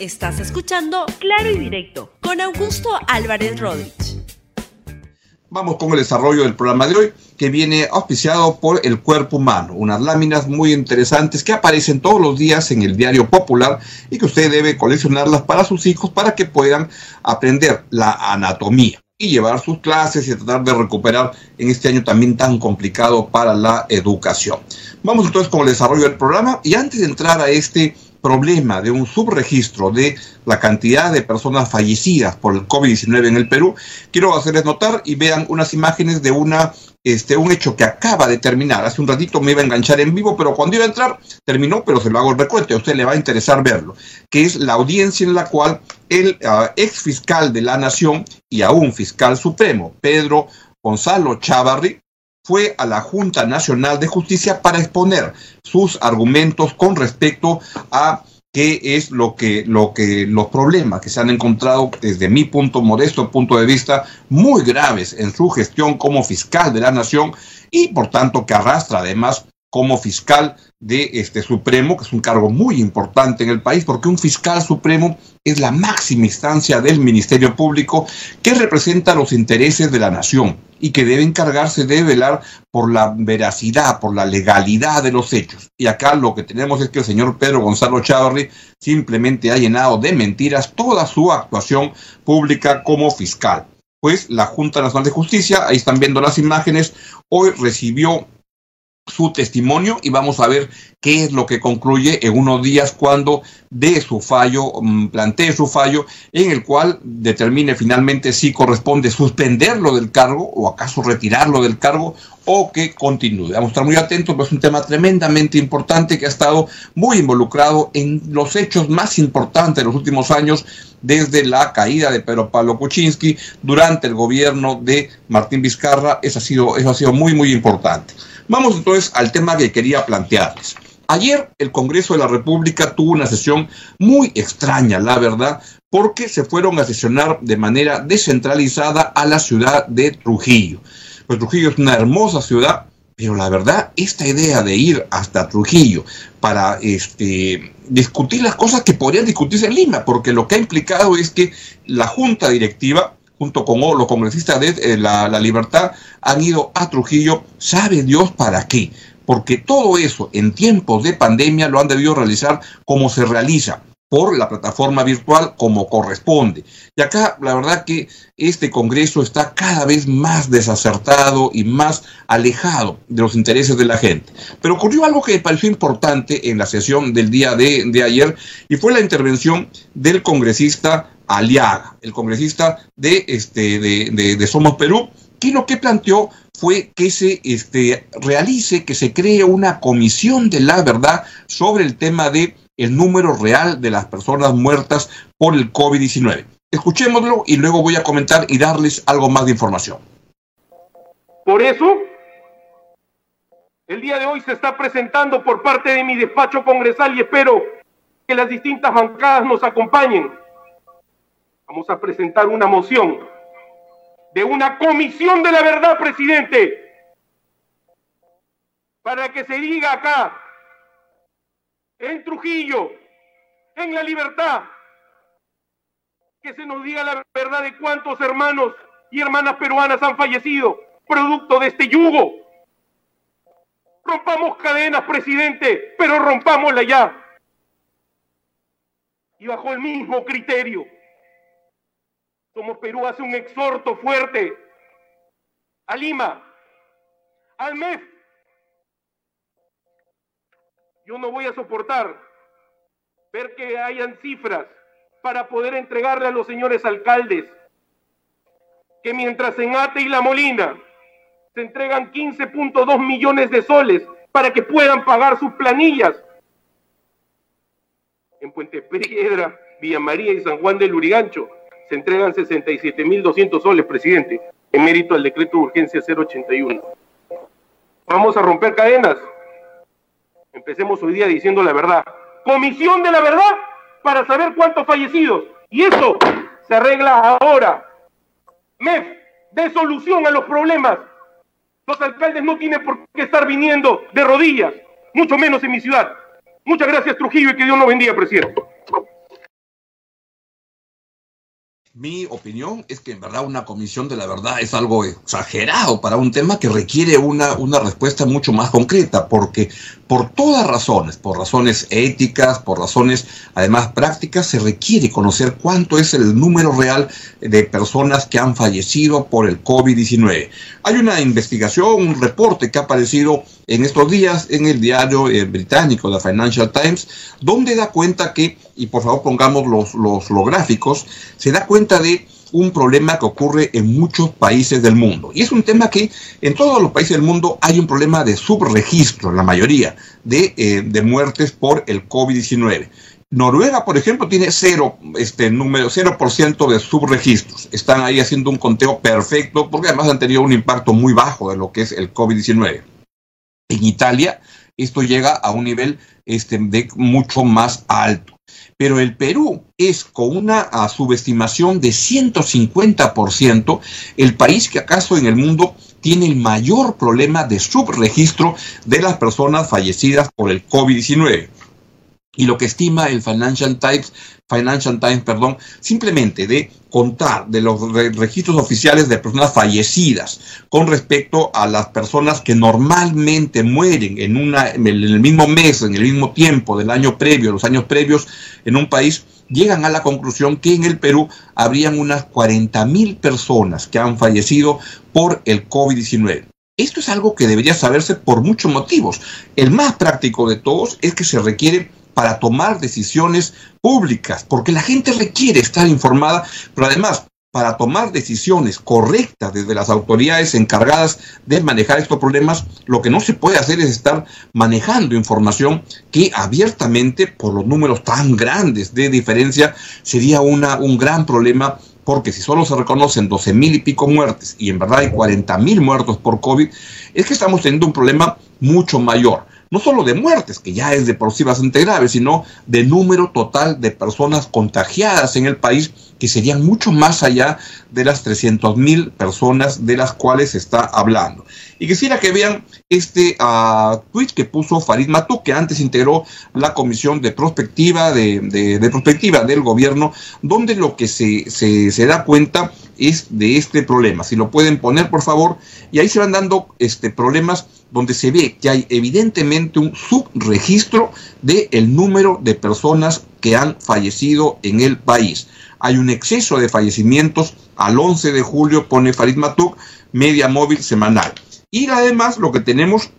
Estás escuchando Claro y Directo con Augusto Álvarez Rodríguez. Vamos con el desarrollo del programa de hoy, que viene auspiciado por El Cuerpo Humano, unas láminas muy interesantes que aparecen todos los días en el diario popular y que usted debe coleccionarlas para sus hijos para que puedan aprender la anatomía y llevar sus clases y tratar de recuperar en este año también tan complicado para la educación. Vamos entonces con el desarrollo del programa y antes de entrar a este problema de un subregistro de la cantidad de personas fallecidas por el COVID-19 en el Perú, quiero hacerles notar y vean unas imágenes de una este, un hecho que acaba de terminar. Hace un ratito me iba a enganchar en vivo, pero cuando iba a entrar, terminó, pero se lo hago el recuento, a usted le va a interesar verlo, que es la audiencia en la cual el uh, ex fiscal de la Nación y aún fiscal supremo, Pedro Gonzalo Chavarri, fue a la Junta Nacional de Justicia para exponer sus argumentos con respecto a qué es lo que, lo que, los problemas que se han encontrado desde mi punto, modesto punto de vista, muy graves en su gestión como fiscal de la nación y por tanto que arrastra además como fiscal de este Supremo, que es un cargo muy importante en el país, porque un fiscal supremo es la máxima instancia del Ministerio Público que representa los intereses de la nación y que debe encargarse de velar por la veracidad, por la legalidad de los hechos. Y acá lo que tenemos es que el señor Pedro Gonzalo Chavarri simplemente ha llenado de mentiras toda su actuación pública como fiscal. Pues la Junta Nacional de Justicia, ahí están viendo las imágenes, hoy recibió su testimonio y vamos a ver qué es lo que concluye en unos días cuando dé su fallo, mm, plantee su fallo, en el cual determine finalmente si corresponde suspenderlo del cargo o acaso retirarlo del cargo o que continúe. Vamos a estar muy atentos, pues es un tema tremendamente importante que ha estado muy involucrado en los hechos más importantes de los últimos años, desde la caída de Pedro Pablo Kuczynski durante el gobierno de Martín Vizcarra. Eso ha sido, eso ha sido muy, muy importante. Vamos entonces al tema que quería plantearles. Ayer el Congreso de la República tuvo una sesión muy extraña, la verdad, porque se fueron a sesionar de manera descentralizada a la ciudad de Trujillo. Pues Trujillo es una hermosa ciudad, pero la verdad, esta idea de ir hasta Trujillo para este, discutir las cosas que podrían discutirse en Lima, porque lo que ha implicado es que la junta directiva junto con los congresistas de eh, la, la, Libertad, han ido a Trujillo, sabe Dios para qué, porque todo eso en tiempos de pandemia lo han debido realizar como se realiza, por la plataforma virtual como corresponde. Y acá la verdad que este Congreso está cada vez más desacertado y más alejado de los intereses de la gente. Pero ocurrió algo que me pareció importante en la sesión del día de, de ayer y fue la intervención del congresista Aliaga, el congresista de, este, de, de, de Somos Perú, que lo que planteó fue que se este, realice, que se cree una comisión de la verdad sobre el tema de el número real de las personas muertas por el COVID-19. Escuchémoslo y luego voy a comentar y darles algo más de información. Por eso, el día de hoy se está presentando por parte de mi despacho congresal y espero que las distintas bancadas nos acompañen. Vamos a presentar una moción de una comisión de la verdad, presidente, para que se diga acá en Trujillo, en la libertad, que se nos diga la verdad de cuántos hermanos y hermanas peruanas han fallecido producto de este yugo. Rompamos cadenas, presidente, pero rompámosla ya. Y bajo el mismo criterio, como Perú hace un exhorto fuerte a Lima, al MEF, yo no voy a soportar ver que hayan cifras para poder entregarle a los señores alcaldes que mientras en Ate y La Molina se entregan 15.2 millones de soles para que puedan pagar sus planillas. En Puente Piedra, Villa María y San Juan del Urigancho se entregan 67.200 soles, presidente, en mérito al decreto de urgencia 081. Vamos a romper cadenas, Empecemos hoy día diciendo la verdad. Comisión de la verdad para saber cuántos fallecidos. Y eso se arregla ahora. MEF, de solución a los problemas. Los alcaldes no tienen por qué estar viniendo de rodillas, mucho menos en mi ciudad. Muchas gracias Trujillo y que Dios nos bendiga, presidente. Mi opinión es que en verdad una comisión de la verdad es algo exagerado para un tema que requiere una, una respuesta mucho más concreta, porque por todas razones, por razones éticas, por razones además prácticas, se requiere conocer cuánto es el número real de personas que han fallecido por el COVID-19. Hay una investigación, un reporte que ha aparecido en estos días en el diario eh, británico, The Financial Times, donde da cuenta que, y por favor pongamos los, los, los gráficos, se da cuenta de un problema que ocurre en muchos países del mundo. Y es un tema que en todos los países del mundo hay un problema de subregistro, la mayoría, de, eh, de muertes por el COVID-19. Noruega, por ejemplo, tiene cero, este número, 0% de subregistros. Están ahí haciendo un conteo perfecto porque además han tenido un impacto muy bajo de lo que es el COVID-19. En Italia, esto llega a un nivel este, de mucho más alto. Pero el Perú es con una subestimación de 150% el país que acaso en el mundo tiene el mayor problema de subregistro de las personas fallecidas por el COVID-19 y lo que estima el Financial Times, Financial Times, perdón, simplemente de contar de los registros oficiales de personas fallecidas con respecto a las personas que normalmente mueren en, una, en el mismo mes, en el mismo tiempo del año previo, los años previos en un país, llegan a la conclusión que en el Perú habrían unas 40 mil personas que han fallecido por el COVID-19. Esto es algo que debería saberse por muchos motivos. El más práctico de todos es que se requiere para tomar decisiones públicas, porque la gente requiere estar informada, pero además para tomar decisiones correctas desde las autoridades encargadas de manejar estos problemas, lo que no se puede hacer es estar manejando información que abiertamente, por los números tan grandes de diferencia, sería una, un gran problema porque si solo se reconocen 12 mil y pico muertes y en verdad hay 40 mil muertos por COVID, es que estamos teniendo un problema mucho mayor no solo de muertes, que ya es de por sí bastante grave, sino de número total de personas contagiadas en el país, que serían mucho más allá de las 300 mil personas de las cuales se está hablando. Y quisiera que vean este uh, tweet que puso Farid Matou, que antes integró la comisión de prospectiva, de, de, de prospectiva del gobierno, donde lo que se, se, se da cuenta es de este problema. Si lo pueden poner, por favor, y ahí se van dando este, problemas donde se ve que hay evidentemente un subregistro del el número de personas que han fallecido en el país. Hay un exceso de fallecimientos. Al 11 de julio pone Farid Matuk, media móvil semanal. Y además lo que tenemos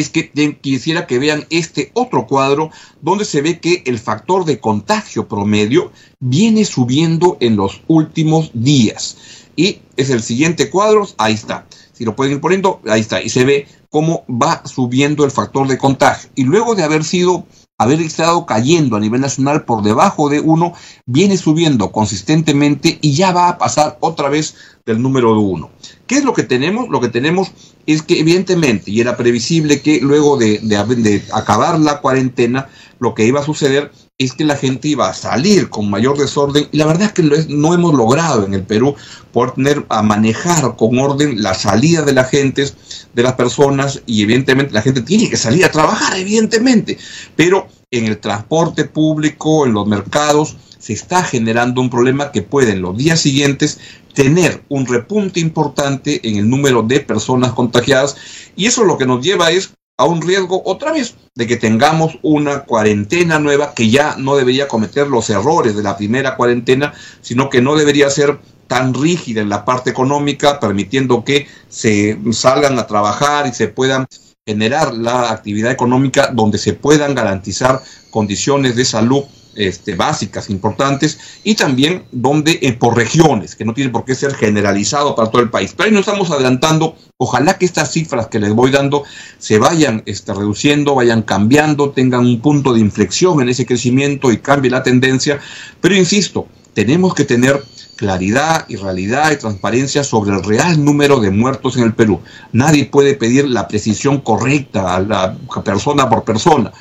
es que quisiera que vean este otro cuadro donde se ve que el factor de contagio promedio viene subiendo en los últimos días. Y es el siguiente cuadro, ahí está. Si lo pueden ir poniendo, ahí está. Y se ve cómo va subiendo el factor de contagio. Y luego de haber sido haber estado cayendo a nivel nacional por debajo de uno, viene subiendo consistentemente y ya va a pasar otra vez del número de uno. ¿Qué es lo que tenemos? Lo que tenemos es que evidentemente, y era previsible que luego de, de acabar la cuarentena, lo que iba a suceder es que la gente iba a salir con mayor desorden y la verdad es que no hemos logrado en el Perú poder tener a manejar con orden la salida de la gente, de las personas y evidentemente la gente tiene que salir a trabajar, evidentemente, pero en el transporte público, en los mercados, se está generando un problema que puede en los días siguientes tener un repunte importante en el número de personas contagiadas y eso lo que nos lleva es a un riesgo otra vez de que tengamos una cuarentena nueva que ya no debería cometer los errores de la primera cuarentena, sino que no debería ser tan rígida en la parte económica, permitiendo que se salgan a trabajar y se puedan generar la actividad económica donde se puedan garantizar condiciones de salud este, básicas, importantes, y también donde eh, por regiones, que no tiene por qué ser generalizado para todo el país. Pero ahí nos estamos adelantando, ojalá que estas cifras que les voy dando se vayan este, reduciendo, vayan cambiando, tengan un punto de inflexión en ese crecimiento y cambie la tendencia. Pero insisto, tenemos que tener claridad y realidad y transparencia sobre el real número de muertos en el Perú. Nadie puede pedir la precisión correcta a la persona por persona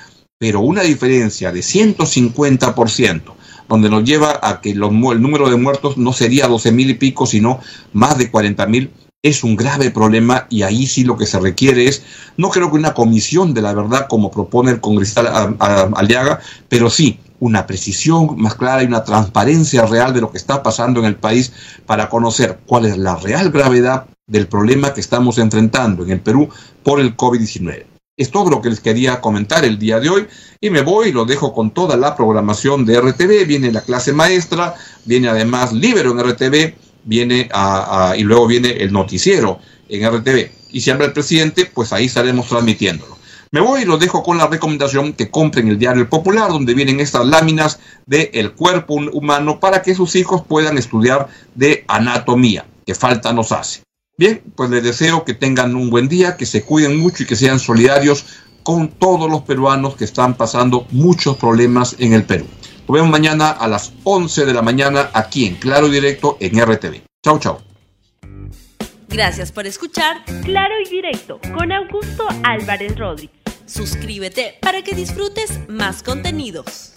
pero una diferencia de 150%, donde nos lleva a que el número de muertos no sería 12 mil y pico, sino más de 40 mil, es un grave problema y ahí sí lo que se requiere es, no creo que una comisión de la verdad como propone el congresista Aliaga, pero sí una precisión más clara y una transparencia real de lo que está pasando en el país para conocer cuál es la real gravedad del problema que estamos enfrentando en el Perú por el COVID-19. Es todo lo que les quería comentar el día de hoy y me voy y lo dejo con toda la programación de RTV. Viene la clase maestra, viene además Libero en RTV, viene a, y luego viene el noticiero en RTV. Y si habla el presidente, pues ahí estaremos transmitiéndolo. Me voy y lo dejo con la recomendación que compren el diario Popular, donde vienen estas láminas del el cuerpo humano para que sus hijos puedan estudiar de anatomía, que falta nos hace. Bien, pues les deseo que tengan un buen día, que se cuiden mucho y que sean solidarios con todos los peruanos que están pasando muchos problemas en el Perú. Nos vemos mañana a las 11 de la mañana aquí en Claro Directo en RTV. Chau, chau. Gracias por escuchar Claro y Directo con Augusto Álvarez Rodríguez. Suscríbete para que disfrutes más contenidos.